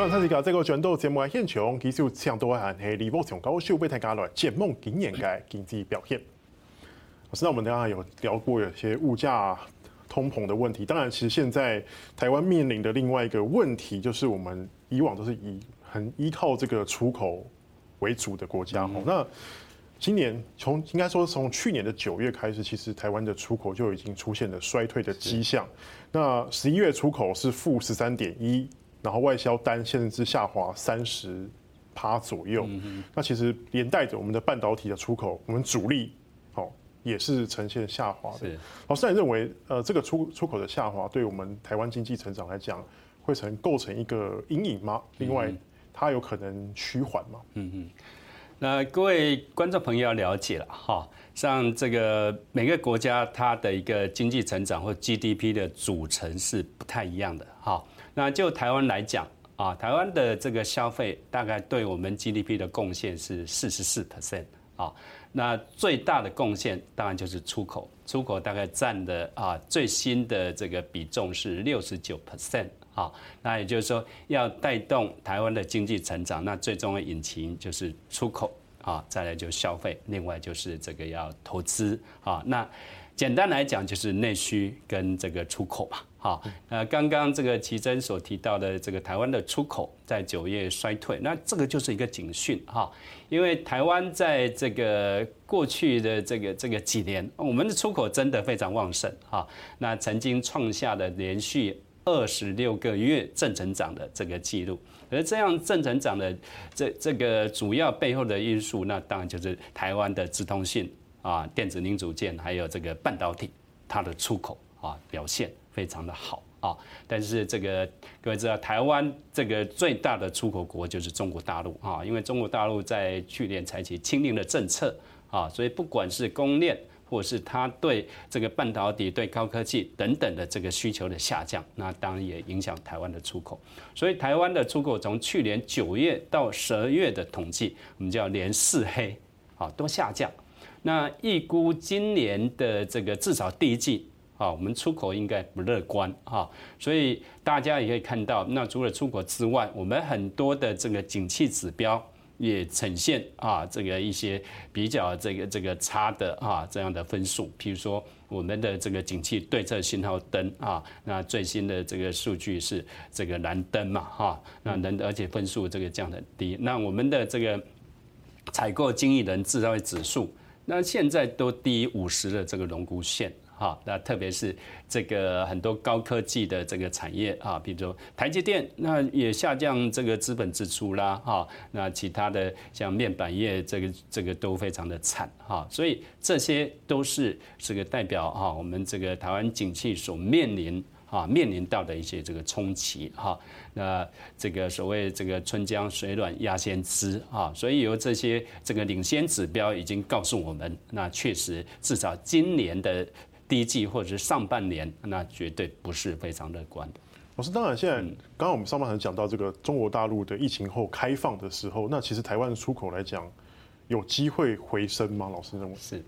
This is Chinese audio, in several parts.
欢迎大家这个转到节目的现场，继续请到的是李宝强教授为大家来解梦今年的经济表现。我知道我们刚刚有聊过有些物价通膨的问题，当然，其实现在台湾面临的另外一个问题，就是我们以往都是以很依靠这个出口为主的国家。嗯、那今年从应该说从去年的九月开始，其实台湾的出口就已经出现了衰退的迹象。那十一月出口是负十三点一，然后外销单现在是下滑三十趴左右。那其实连带着我们的半导体的出口，我们主力哦也是呈现下滑的。老师，你认为呃这个出出口的下滑对我们台湾经济成长来讲，会成构成一个阴影吗？另外，它有可能趋缓吗？嗯嗯。那各位观众朋友要了解了哈，像这个每个国家它的一个经济成长或 GDP 的组成是不太一样的哈。那就台湾来讲啊，台湾的这个消费大概对我们 GDP 的贡献是四十四 percent 啊。那最大的贡献当然就是出口，出口大概占的啊最新的这个比重是六十九 percent。啊，那也就是说，要带动台湾的经济成长，那最重要的引擎就是出口啊，再来就消费，另外就是这个要投资啊。那简单来讲，就是内需跟这个出口嘛。好，那刚刚这个奇珍所提到的这个台湾的出口在九月衰退，那这个就是一个警讯哈，因为台湾在这个过去的这个这个几年，我们的出口真的非常旺盛哈，那曾经创下的连续。二十六个月正成长的这个记录，而这样正成长的这这个主要背后的因素，那当然就是台湾的资通讯啊、电子零组件，还有这个半导体，它的出口。啊表现非常的好啊。但是这个各位知道，台湾这个最大的出口国就是中国大陆啊，因为中国大陆在去年采取清零的政策啊，所以不管是供应链。或是它对这个半导体、对高科技等等的这个需求的下降，那当然也影响台湾的出口。所以台湾的出口从去年九月到十二月的统计，我们叫连四黑，啊，都下降。那预估今年的这个至少第一季，啊，我们出口应该不乐观，啊，所以大家也可以看到，那除了出口之外，我们很多的这个景气指标。也呈现啊，这个一些比较这个这个差的啊这样的分数，譬如说我们的这个景气对策信号灯啊，那最新的这个数据是这个蓝灯嘛哈，那能而且分数这个降很低，那我们的这个采购经理人制造业指数，那现在都低于五十的这个荣枯线。好，那特别是这个很多高科技的这个产业啊，比如说台积电，那也下降这个资本支出啦，哈，那其他的像面板业，这个这个都非常的惨哈，所以这些都是这个代表哈，我们这个台湾景气所面临啊面临到的一些这个冲击哈，那这个所谓这个春江水暖鸭先知啊，所以由这些这个领先指标已经告诉我们，那确实至少今年的。第一季或者是上半年，那绝对不是非常乐观的。老师，当然，现在刚刚我们上半场讲到这个中国大陆的疫情后开放的时候，那其实台湾的出口来讲，有机会回升吗？老师认为是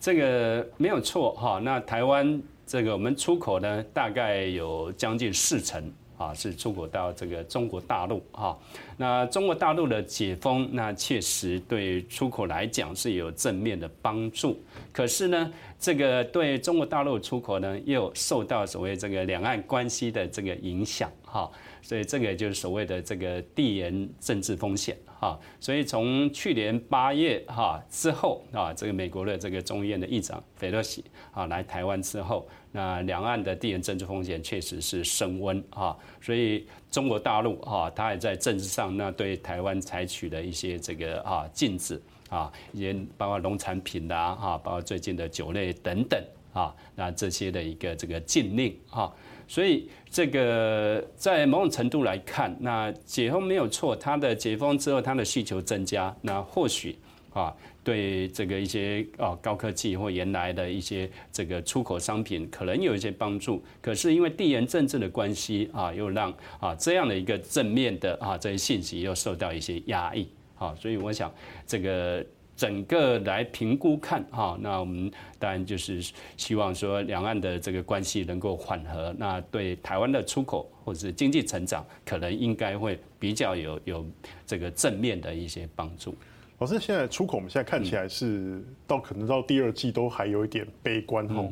这个没有错哈。那台湾这个我们出口呢，大概有将近四成。啊，是出口到这个中国大陆哈。那中国大陆的解封，那确实对出口来讲是有正面的帮助。可是呢，这个对中国大陆出口呢，又受到所谓这个两岸关系的这个影响哈。所以这个就是所谓的这个地缘政治风险哈。所以从去年八月哈之后啊，这个美国的这个众议院的议长菲洛西啊来台湾之后。那两岸的地缘政治风险确实是升温啊，所以中国大陆啊，它也在政治上那对台湾采取了一些这个啊禁止啊，也包括农产品的啊，包括最近的酒类等等啊，那这些的一个这个禁令啊，所以这个在某种程度来看，那解封没有错，它的解封之后，它的需求增加，那或许啊。对这个一些啊高科技或原来的一些这个出口商品可能有一些帮助，可是因为地缘政治的关系啊，又让啊这样的一个正面的啊这些信息又受到一些压抑啊，所以我想这个整个来评估看哈，那我们当然就是希望说两岸的这个关系能够缓和，那对台湾的出口或者是经济成长，可能应该会比较有有这个正面的一些帮助。老师，现在出口我们现在看起来是到可能到第二季都还有一点悲观哈，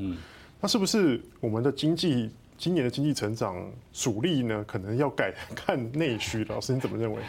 那是不是我们的经济今年的经济成长主力呢？可能要改 看内需？老师你怎么认为？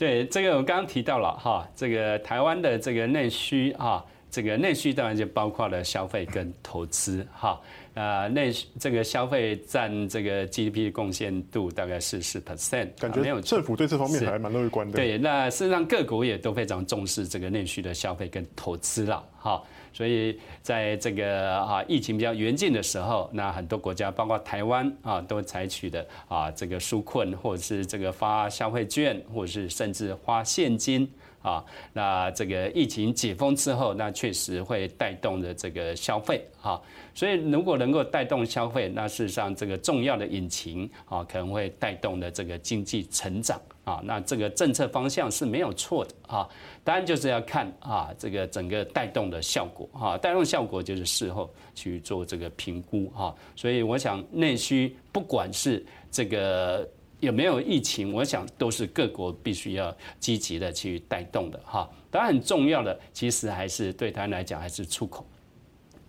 对，这个我刚刚提到了哈，这个台湾的这个内需啊，这个内需当然就包括了消费跟投资哈。呃，内这个消费占这个 GDP 的贡献度大概是十 percent，感觉没有政府对这方面还蛮乐观的。对，那事实上各国也都非常重视这个内需的消费跟投资了哈。所以在这个啊疫情比较严峻的时候，那很多国家包括台湾啊，都采取的啊这个纾困，或者是这个发消费券，或者是甚至花现金啊。那这个疫情解封之后，那确实会带动的这个消费啊。所以如果能够带动消费，那事实上这个重要的引擎啊，可能会带动的这个经济成长啊。那这个政策方向是没有错的啊。当然就是要看啊，这个整个带动的效果哈，带动效果就是事后去做这个评估哈。所以我想内需不管是这个有没有疫情，我想都是各国必须要积极的去带动的哈。当然很重要的其实还是对他来讲还是出口，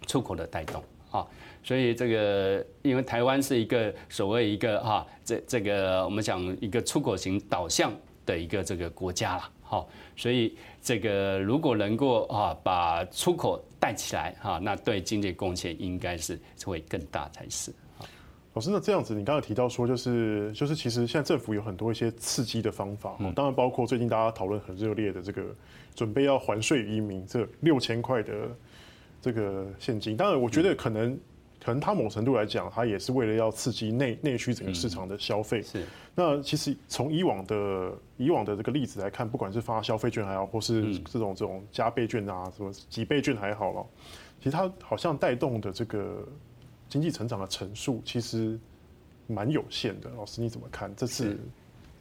出口的带动啊。所以这个因为台湾是一个所谓一个哈这这个我们讲一个出口型导向的一个这个国家了。好，所以这个如果能够啊把出口带起来哈，那对经济贡献应该是会更大才是。老师，那这样子，你刚才提到说，就是就是其实现在政府有很多一些刺激的方法，当然包括最近大家讨论很热烈的这个准备要还税移民这六千块的这个现金，当然我觉得可能。可能它某程度来讲，它也是为了要刺激内内需整个市场的消费。是。那其实从以往的以往的这个例子来看，不管是发消费券还好，或是这种这种加倍券啊，什么几倍券还好了，其实它好像带动的这个经济成长的成数其实蛮有限的。老师你怎么看？这次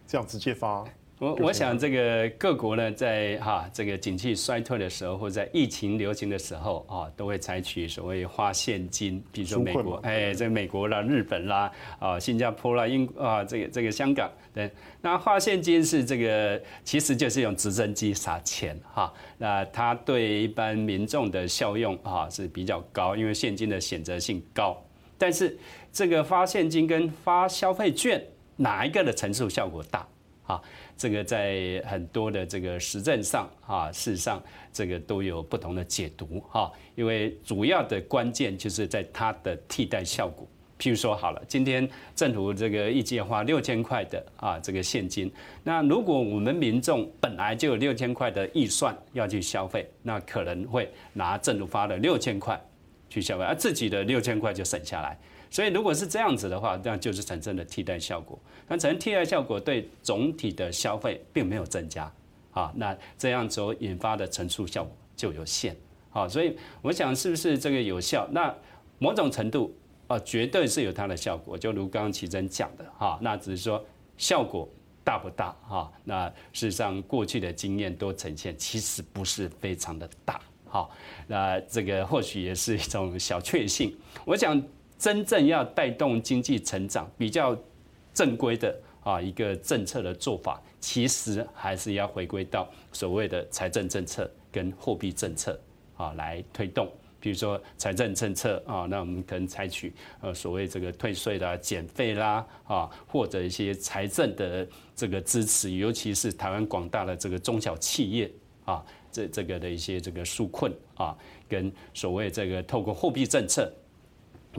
这样直接发？我我想这个各国呢，在哈这个景气衰退的时候，或者在疫情流行的时候啊，都会采取所谓花现金，比如说美国，哎，这个美国啦、日本啦、啊新加坡啦、英啊这个这个香港，对，那花现金是这个其实就是用直升机撒钱哈，那它对一般民众的效用啊是比较高，因为现金的选择性高，但是这个发现金跟发消费券哪一个的乘数效果大啊？这个在很多的这个实证上啊，事实上这个都有不同的解读哈。因为主要的关键就是在它的替代效果。譬如说好了，今天政府这个预计花六千块的啊这个现金，那如果我们民众本来就有六千块的预算要去消费，那可能会拿政府发的六千块去消费，而自己的六千块就省下来。所以如果是这样子的话，那就是产生了替代效果。那产生替代效果对总体的消费并没有增加，啊，那这样所引发的乘数效果就有限，啊，所以我想是不是这个有效？那某种程度啊，绝对是有它的效果。就如刚刚奇珍讲的，哈，那只是说效果大不大，哈，那事实上过去的经验都呈现其实不是非常的大，哈，那这个或许也是一种小确幸。我想。真正要带动经济成长，比较正规的啊一个政策的做法，其实还是要回归到所谓的财政政策跟货币政策啊来推动。比如说财政政策啊，那我们可能采取呃所谓这个退税啦、减费啦啊，或者一些财政的这个支持，尤其是台湾广大的这个中小企业啊，这这个的一些这个纾困啊，跟所谓这个透过货币政策。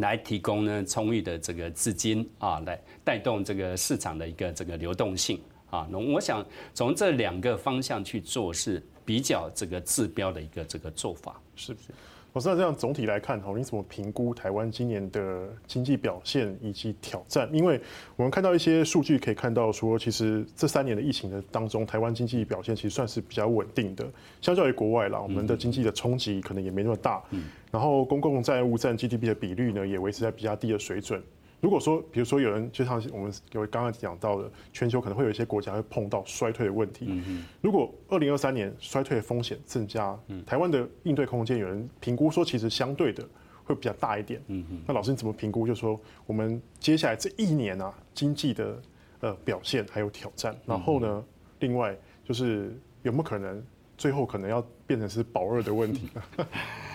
来提供呢充裕的这个资金啊，来带动这个市场的一个这个流动性啊。那我想从这两个方向去做是比较这个治标的一个这个做法，是不是？我知道这样总体来看，哈，你怎么评估台湾今年的经济表现以及挑战？因为我们看到一些数据，可以看到说，其实这三年的疫情的当中，台湾经济表现其实算是比较稳定的，相较于国外啦，我们的经济的冲击可能也没那么大。然后公共债务占 GDP 的比率呢，也维持在比较低的水准。如果说，比如说有人就像我们有刚刚讲到的，全球可能会有一些国家会碰到衰退的问题。如果二零二三年衰退的风险增加，台湾的应对空间有人评估说，其实相对的会比较大一点。那老师你怎么评估？就是说我们接下来这一年啊，经济的呃表现还有挑战，然后呢，另外就是有没有可能最后可能要变成是保二的问题？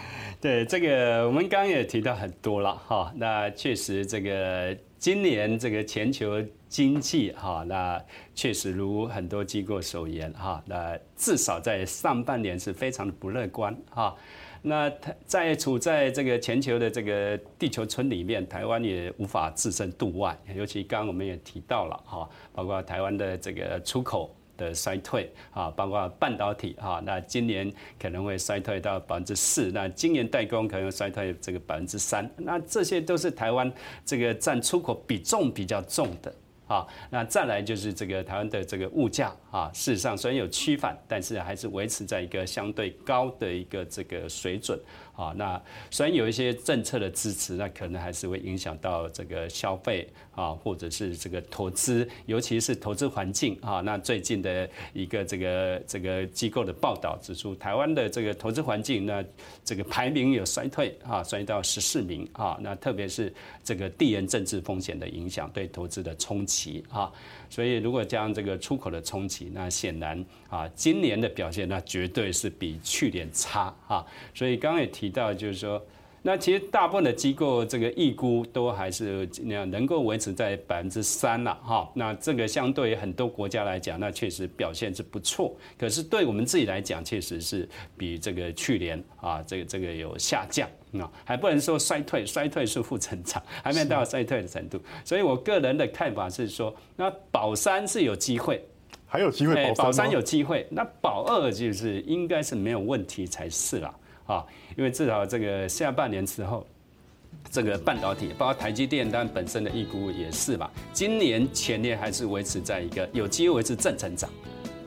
对这个，我们刚刚也提到很多了哈。那确实，这个今年这个全球经济哈，那确实如很多机构所言哈，那至少在上半年是非常的不乐观哈。那在处在这个全球的这个地球村里面，台湾也无法置身度外。尤其刚刚我们也提到了哈，包括台湾的这个出口。的衰退啊，包括半导体啊，那今年可能会衰退到百分之四，那今年代工可能衰退这个百分之三，那这些都是台湾这个占出口比重比较重的啊。那再来就是这个台湾的这个物价啊，事实上虽然有趋缓，但是还是维持在一个相对高的一个这个水准。啊，那虽然有一些政策的支持，那可能还是会影响到这个消费啊，或者是这个投资，尤其是投资环境啊。那最近的一个这个这个机构的报道指出，台湾的这个投资环境，那这个排名有衰退啊，衰到十四名啊。那特别是这个地缘政治风险的影响，对投资的冲击啊。所以，如果加上这个出口的冲击，那显然啊，今年的表现那绝对是比去年差啊。所以刚刚也提到，就是说，那其实大部分的机构这个预估都还是那样能够维持在百分之三了哈。那这个相对于很多国家来讲，那确实表现是不错。可是对我们自己来讲，确实是比这个去年啊，这个这个有下降。啊，还不能说衰退，衰退是负成长，还没到衰退的程度。所以我个人的看法是说，那保三是有机会，还有机会保三，保三有机会，那保二就是应该是没有问题才是啦。啊，啊因为至少这个下半年之后，这个半导体，包括台积电，当然本身的预估也是吧。今年前年还是维持在一个有机会维持正成长。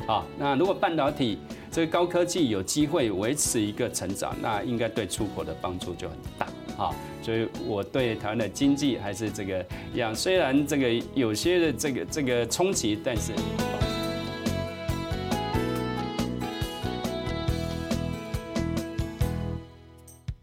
啊，那如果半导体这个高科技有机会维持一个成长，那应该对出口的帮助就很大啊。所以我对台湾的经济还是这个样，虽然这个有些的这个这个冲击，但是。